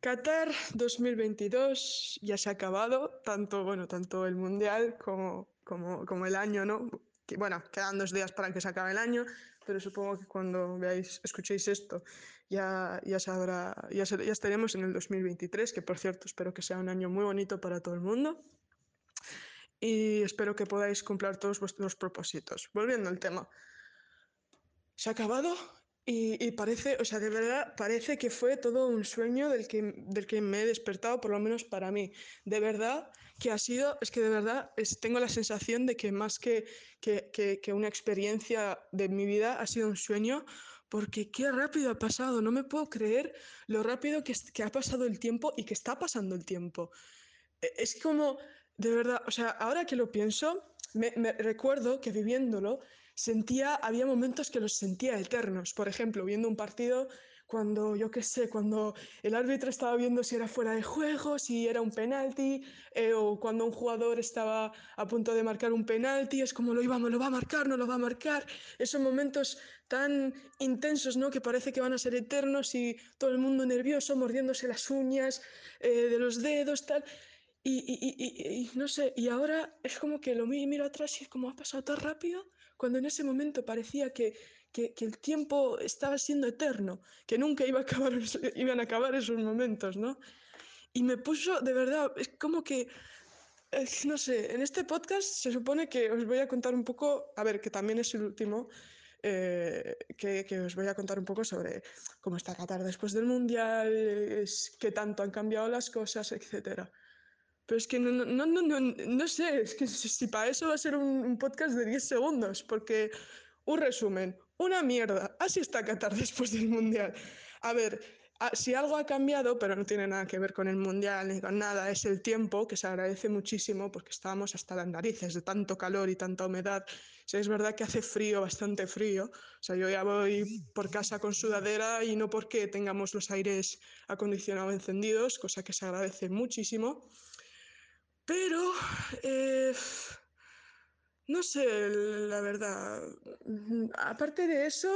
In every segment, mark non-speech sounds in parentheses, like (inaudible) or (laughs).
Qatar 2022 ya se ha acabado, tanto, bueno, tanto el Mundial como, como, como el año, ¿no? Bueno, quedan dos días para que se acabe el año, pero supongo que cuando veáis, escuchéis esto, ya, ya, sabrá, ya, ya estaremos en el 2023, que por cierto espero que sea un año muy bonito para todo el mundo y espero que podáis cumplir todos vuestros propósitos. Volviendo al tema, se ha acabado y, parece, o sea, de verdad, parece que fue todo un sueño del que, del que me he despertado, por lo menos para mí. De verdad que ha sido, es que de verdad es, tengo la sensación de que más que, que, que, que una experiencia de mi vida ha sido un sueño, porque qué rápido ha pasado, no me puedo creer lo rápido que, que ha pasado el tiempo y que está pasando el tiempo. E, es como, de verdad, o sea, ahora que lo pienso, me recuerdo que viviéndolo, sentía, había momentos que los sentía eternos. Por ejemplo, viendo un partido cuando, yo qué sé, cuando el árbitro estaba viendo si era fuera de juego, si era un penalti, eh, o cuando un jugador estaba a punto de marcar un penalti, es como lo íbamos, lo va a marcar, no lo va a marcar. Esos momentos tan intensos, ¿no? Que parece que van a ser eternos y todo el mundo nervioso, mordiéndose las uñas eh, de los dedos, tal. Y, y, y, y, no sé, y ahora es como que lo miro atrás y es como ha pasado tan rápido, cuando en ese momento parecía que, que, el tiempo estaba siendo eterno, que nunca iba a acabar, iban a acabar esos momentos, ¿no? Y me puso, de verdad, es como que, no sé, en este podcast se supone que os voy a contar un poco, a ver, que también es el último, eh, que, que, os voy a contar un poco sobre cómo está Qatar después del Mundial, es, qué tanto han cambiado las cosas, etcétera. Pero es que no, no, no, no, no sé, (laughs) es que si, si para eso va a ser un, podcast de 10 segundos, porque un resumen, una mierda, así está Qatar (laughs) después del Mundial. A ver, si algo ha cambiado, pero no tiene nada que ver con el Mundial ni con nada, es el tiempo, que se agradece muchísimo porque estábamos hasta las narices de tanto calor y tanta humedad. Sea, es verdad que hace frío, bastante frío. O sea, yo ya voy por casa con sudadera y no porque tengamos los aires acondicionados encendidos, cosa que se agradece muchísimo. Pero, eh, no sé, la verdad. Aparte de eso,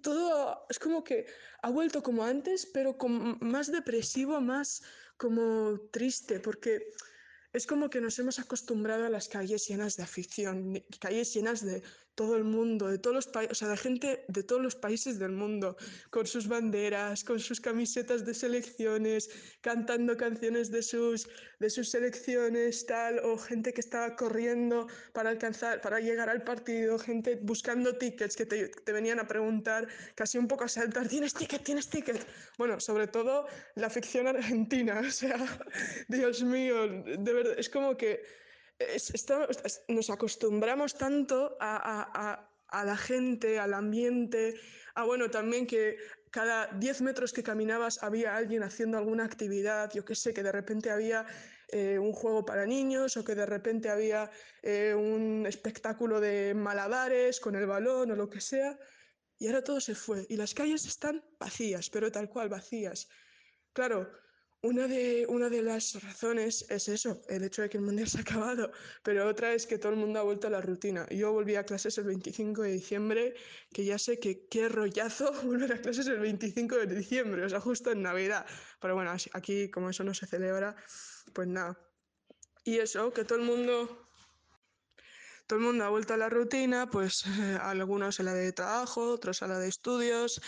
todo es como que ha vuelto como antes, pero como más depresivo, más como triste, porque es como que nos hemos acostumbrado a las calles llenas de afición, calles llenas de todo el mundo, de todos los países, o sea, de gente de todos los países del mundo, con sus banderas, con sus camisetas de selecciones, cantando canciones de sus, de sus selecciones, tal, o gente que estaba corriendo para alcanzar, para llegar al partido, gente buscando tickets que te, te venían a preguntar, casi un poco a saltar, ¿tienes ticket? ¿Tienes ticket? Bueno, sobre todo la afición argentina, (laughs) o sea, Dios mío, de verdad, es como que nos acostumbramos tanto a, la gente, al ambiente, a bueno, también que cada 10 metros que caminabas había alguien haciendo alguna actividad, yo qué sé, que de repente había eh, un juego para niños o que de repente había eh, un espectáculo de malabares con el balón o lo que sea. Y ahora todo se fue y las calles están vacías, pero tal cual vacías. Claro, una de, una de las razones es eso, el hecho de que el mundial (laughs) se ha acabado, pero otra es que todo el mundo ha vuelto a la rutina. Yo volví a clases el 25 de diciembre, que ya sé que qué rollazo (laughs) volver a clases el 25 de diciembre, o sea, justo en Navidad. Pero bueno, aquí como eso no se celebra, pues nada. Y eso, que todo el mundo todo el mundo ha vuelto a la rutina, pues eh, (laughs) algunos a la de trabajo, otros a la de estudios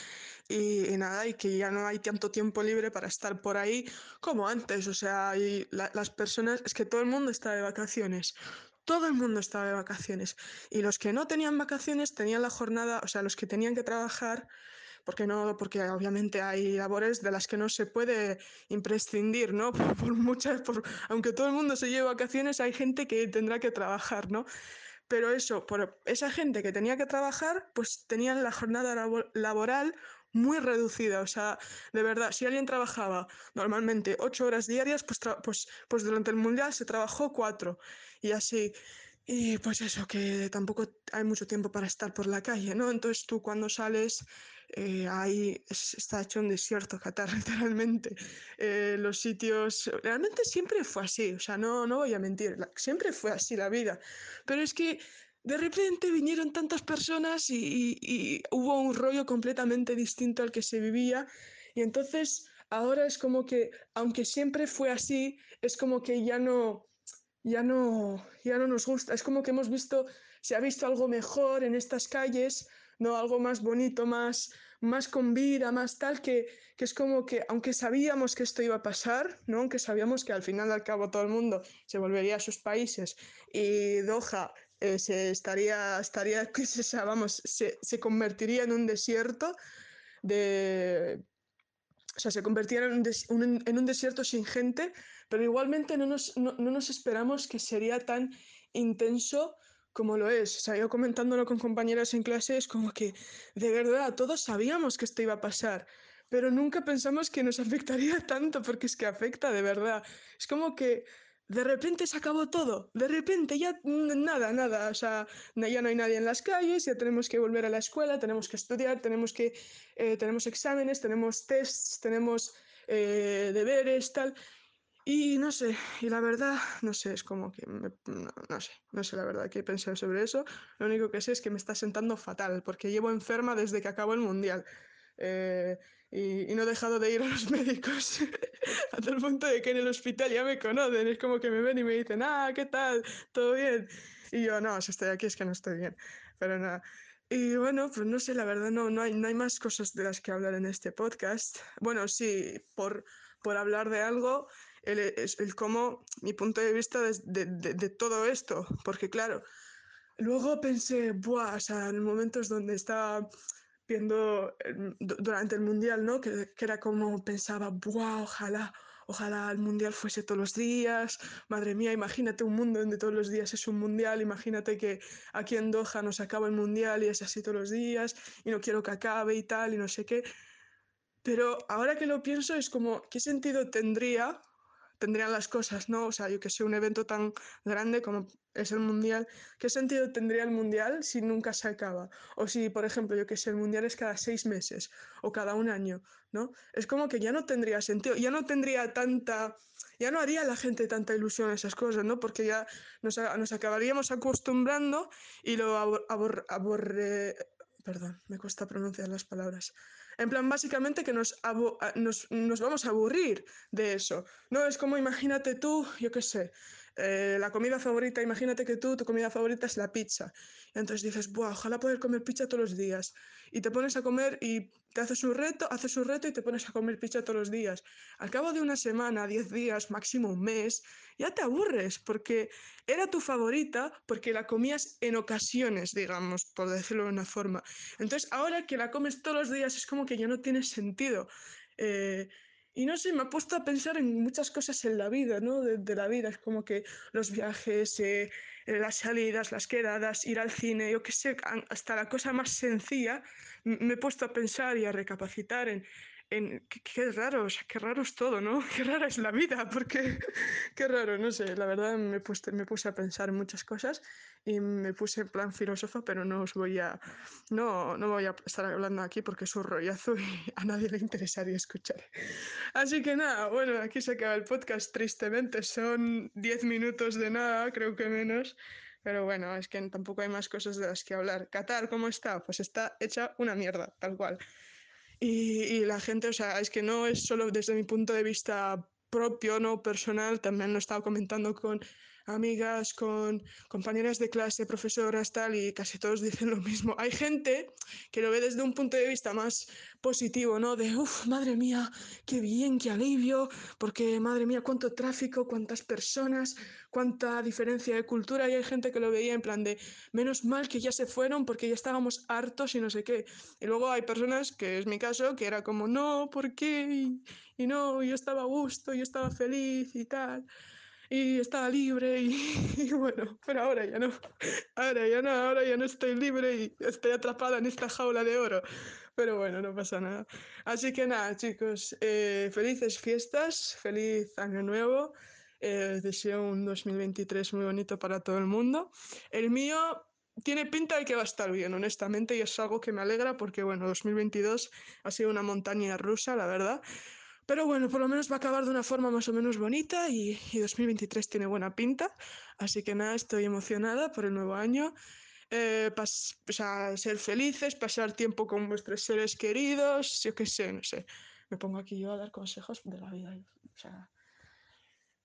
y, y, nada, y que ya no hay tanto tiempo libre para estar por ahí como antes. O sea, y la, las personas, es que todo el mundo está de vacaciones. Todo el mundo estaba de vacaciones. Y los que no tenían vacaciones tenían la jornada, o sea, los que tenían que trabajar, porque no, porque obviamente hay labores de las que no se puede imprescindir, ¿no? (laughs) Por, por muchas, por, aunque todo el mundo se lleve vacaciones, hay gente que tendrá que trabajar, ¿no? Pero eso, por esa gente que tenía que trabajar, pues tenían la jornada laboral muy reducida. O sea, de verdad, si alguien trabajaba normalmente ocho horas diarias, pues, pues, pues durante el mundial se trabajó cuatro. Y así. Y pues eso, que tampoco hay mucho tiempo para estar por la calle, ¿no? Entonces tú cuando sales, eh, ahí es, está hecho un desierto, Qatar, (laughs) literalmente. Eh, los sitios, realmente siempre fue así, o sea, no, no voy a mentir, siempre fue así la vida. Pero es que de repente vinieron tantas personas y, y, hubo un rollo completamente distinto al que se vivía. Y entonces ahora es como que, aunque siempre fue así, es como que ya no, ya no, ya no nos gusta. Es como que hemos visto, se ha visto algo mejor en estas calles, ¿no? Algo más bonito, más, más con vida, más tal, que, que es como que, aunque sabíamos que esto iba a pasar, ¿no? Aunque sabíamos que al final al cabo todo el mundo se volvería a sus países y Doha eh, se estaría, estaría, (laughs) qué es esa, vamos, se, se convertiría en un desierto de o sea, se convertía en un, des- un- en un desierto sin gente, pero igualmente no nos, no, no nos esperamos que sería tan intenso como lo es. O sea, yo comentándolo con compañeras en clase, es como que de verdad todos sabíamos que esto iba a pasar, pero nunca pensamos que nos (laughs) afectaría tanto, porque es que afecta de verdad. Es como que de repente se acabó todo, de repente ya nada, nada. O sea, ya no hay nadie en las calles, ya tenemos que volver a la escuela, tenemos que estudiar, tenemos que eh, tenemos exámenes, tenemos tests, tenemos eh, deberes, tal. Y no sé, y la verdad, no sé, es como que no sé, no sé la verdad qué pensar sobre eso. Lo único que sé es que me está sentando fatal, porque llevo enferma desde que acabó el mundial. Eh, y, y no he dejado de ir a los (laughs) médicos (laughs) a tal punto de que en el hospital ya me conocen. Es como que me ven y me dicen, ah, ¿qué tal? ¿Todo bien? Y yo, no, si estoy aquí es que no estoy bien. Pero nada. Y bueno, pues no sé, la verdad no, no hay, no hay más cosas de las que hablar en este podcast. Bueno, sí, por, por hablar de algo, el, es el cómo, mi punto de vista de, de, de- de todo esto, porque claro, luego pensé, buah, o sea, en momentos donde estaba viendo durante el mundial, ¿no? Que, que era como pensaba, buah, ojalá, ojalá el mundial fuese todos los días, madre mía, imagínate un mundo donde todos los días es un mundial, imagínate que aquí en Doha nos acaba el mundial y es así todos los días y no quiero que acabe y tal y no sé qué. Pero ahora que lo pienso es como, ¿qué sentido tendría, tendrían las cosas, ¿no? O sea, yo que sé, un evento tan grande como es el Mundial, ¿qué sentido tendría el Mundial si nunca se acaba? O si, por ejemplo, yo que sé, el Mundial es cada seis meses o cada un año, ¿no? Es como que ya no tendría sentido, ya no tendría tanta... Ya no haría la gente tanta ilusión esas cosas, ¿no? Porque ya nos, acabaríamos acostumbrando y lo abor, abor- aborre- Perdón, me cuesta pronunciar las palabras. En plan, básicamente que nos, nos, nos vamos a aburrir de eso. No es como imagínate tú, yo qué sé, eh, la comida favorita, imagínate que tú, tu comida favorita es la pizza. Entonces dices, Buah, ojalá poder comer pizza todos los días. Y te pones a comer y te haces un reto, haces un reto y te pones a comer pizza todos los días. Al cabo de una semana, diez días, máximo un mes, ya te aburres porque era tu favorita porque la comías en ocasiones, digamos, por decirlo de una forma. Entonces, ahora que la comes todos los días es como que ya no tiene sentido. Eh, y no sé, me ha puesto a pensar en muchas cosas en la vida, ¿no? De, la vida. Es como que los viajes, eh, las salidas, las quedadas, ir al cine, yo qué sé, hasta la cosa más sencilla, me he puesto a pensar y a recapacitar en, en qué, qué raro, o sea, qué raro es todo, ¿no? (laughs) Qué rara es la vida, porque (laughs) qué raro, no sé, la verdad me, puesto- me puse a pensar en muchas cosas y me puse en plan filósofa, pero no os voy a, no, no voy a estar hablando aquí porque es un rollazo y (laughs) a nadie le interesaría escuchar. Así que nada, bueno, aquí se acaba el podcast tristemente. Son 10 minutos de nada, creo que menos. Pero bueno, es que tampoco hay más cosas de las que hablar. Qatar, ¿cómo está? Pues está hecha una mierda, tal cual. Y, la gente, o sea, es que no es solo desde mi punto de vista propio, no personal, también lo he estado comentando con amigas, con compañeras de clase, profesoras, tal, y casi todos (laughs) dicen lo mismo. Hay gente que lo ve desde un punto de vista más positivo, ¿no? De, uff, madre mía, qué bien, qué alivio, porque madre mía, cuánto tráfico, cuántas personas, cuánta diferencia de cultura, y hay gente que lo veía en plan de, menos mal que ya se fueron porque ya estábamos hartos y no sé qué. Y luego hay personas, que es mi caso, que era como, no, ¿por qué? Y, y no, yo estaba a gusto, yo estaba feliz y tal y estaba libre (laughs) y, bueno, pero ahora ya no, ahora ya no, ahora ya no estoy libre y estoy atrapada en esta jaula de oro, pero bueno, no pasa nada. Así que nada, chicos, eh, felices fiestas, feliz año nuevo, eh, deseo un 2023 muy bonito para todo el mundo. El mío... Tiene pinta de que va a estar bien, honestamente, y es algo que me alegra porque, bueno, 2022 ha sido una montaña rusa, la verdad. Pero bueno, por lo menos va a acabar de una forma más o menos bonita y, y 2023 tiene buena pinta. Así que nada, estoy emocionada por el nuevo año. Eh, o sea, ser felices, pasar tiempo con vuestros seres queridos, yo qué sé, no sé. me pongo aquí yo a dar consejos de la vida. O sea,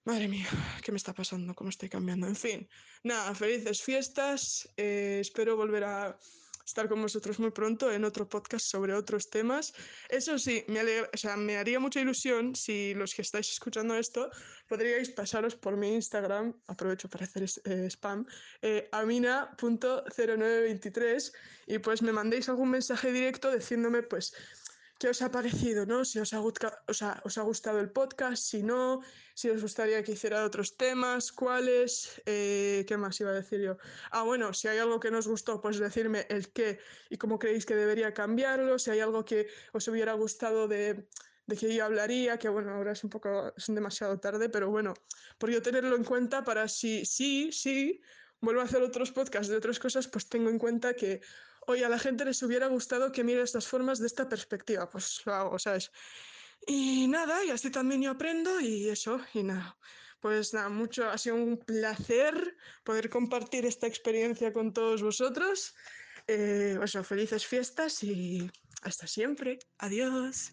Madre mía, ¿qué me está pasando? ¿Cómo estoy cambiando? En fin, nada, felices fiestas. Eh, espero volver a estar con vosotros muy pronto en otro podcast sobre otros temas. Eso sí, me, o sea, me haría mucha ilusión si los que estáis escuchando esto podríais pasaros por mi Instagram, aprovecho para hacer eh, spam, eh, amina.0923 y pues me mandéis algún mensaje directo diciéndome pues qué os ha parecido, ¿no? Si os ha, os ha, gustado el podcast, si no, si os gustaría que hiciera otros temas, cuáles, eh, ¿qué más iba a decir yo? Ah, bueno, si hay algo que no os gustó, pues decirme el qué y cómo creéis que debería cambiarlo, si hay algo que os hubiera gustado de, de que yo hablaría, que bueno, ahora es un poco, es demasiado tarde, pero bueno, por yo tenerlo en cuenta para si sí, sí, vuelvo a hacer otros podcasts de otras cosas, pues tengo en cuenta que hoy a la gente les hubiera gustado que mire estas formas de esta perspectiva, pues lo hago, ¿sabes? Y nada, y así también yo aprendo y eso, y nada. Pues nada, mucho, ha sido un placer poder compartir esta experiencia con todos vosotros. Eh, eso, felices fiestas y hasta siempre. Adiós.